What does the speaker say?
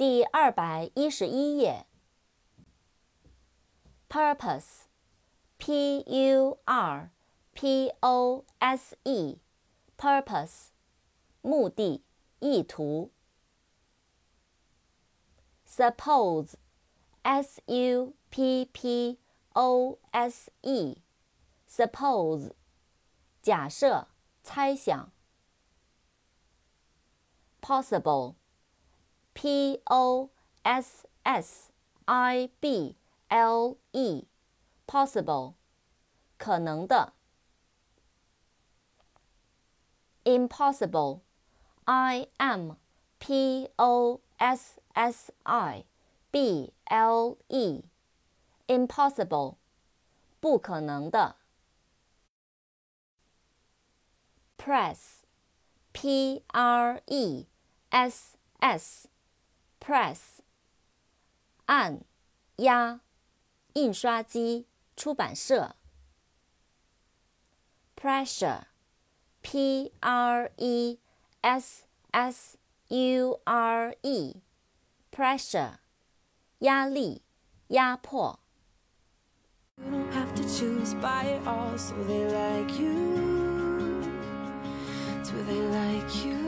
第二百一十一页。Purpose，P U R P O S E，Purpose，目的、意图。Suppose，S U P P O S E，Suppose，假设、猜想。Possible。P O S S I B L E，possible，可能的。Impossible，I M P O S S I B L E，impossible，不可能的。Press，P R E S S。 press，按，压，印刷机，出版社。pressure，p r e s s u r e，pressure，压力，压迫。You don't have to choose by it all, so they like you. Do they like you?